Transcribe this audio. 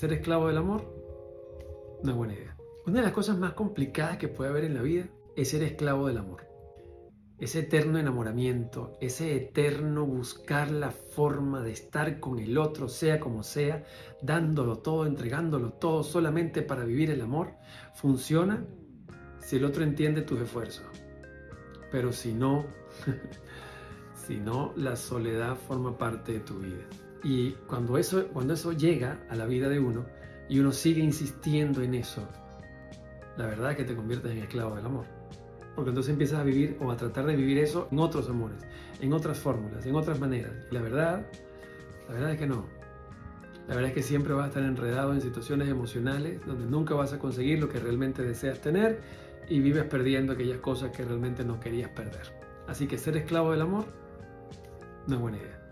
ser esclavo del amor no es buena idea. Una de las cosas más complicadas que puede haber en la vida es ser esclavo del amor. Ese eterno enamoramiento, ese eterno buscar la forma de estar con el otro, sea como sea, dándolo todo, entregándolo todo solamente para vivir el amor, funciona si el otro entiende tus esfuerzos. Pero si no, si no, la soledad forma parte de tu vida. Y cuando eso, cuando eso llega a la vida de uno y uno sigue insistiendo en eso, la verdad es que te conviertes en esclavo del amor. Porque entonces empiezas a vivir o a tratar de vivir eso en otros amores, en otras fórmulas, en otras maneras. Y la verdad, la verdad es que no. La verdad es que siempre vas a estar enredado en situaciones emocionales donde nunca vas a conseguir lo que realmente deseas tener y vives perdiendo aquellas cosas que realmente no querías perder. Así que ser esclavo del amor no es buena idea.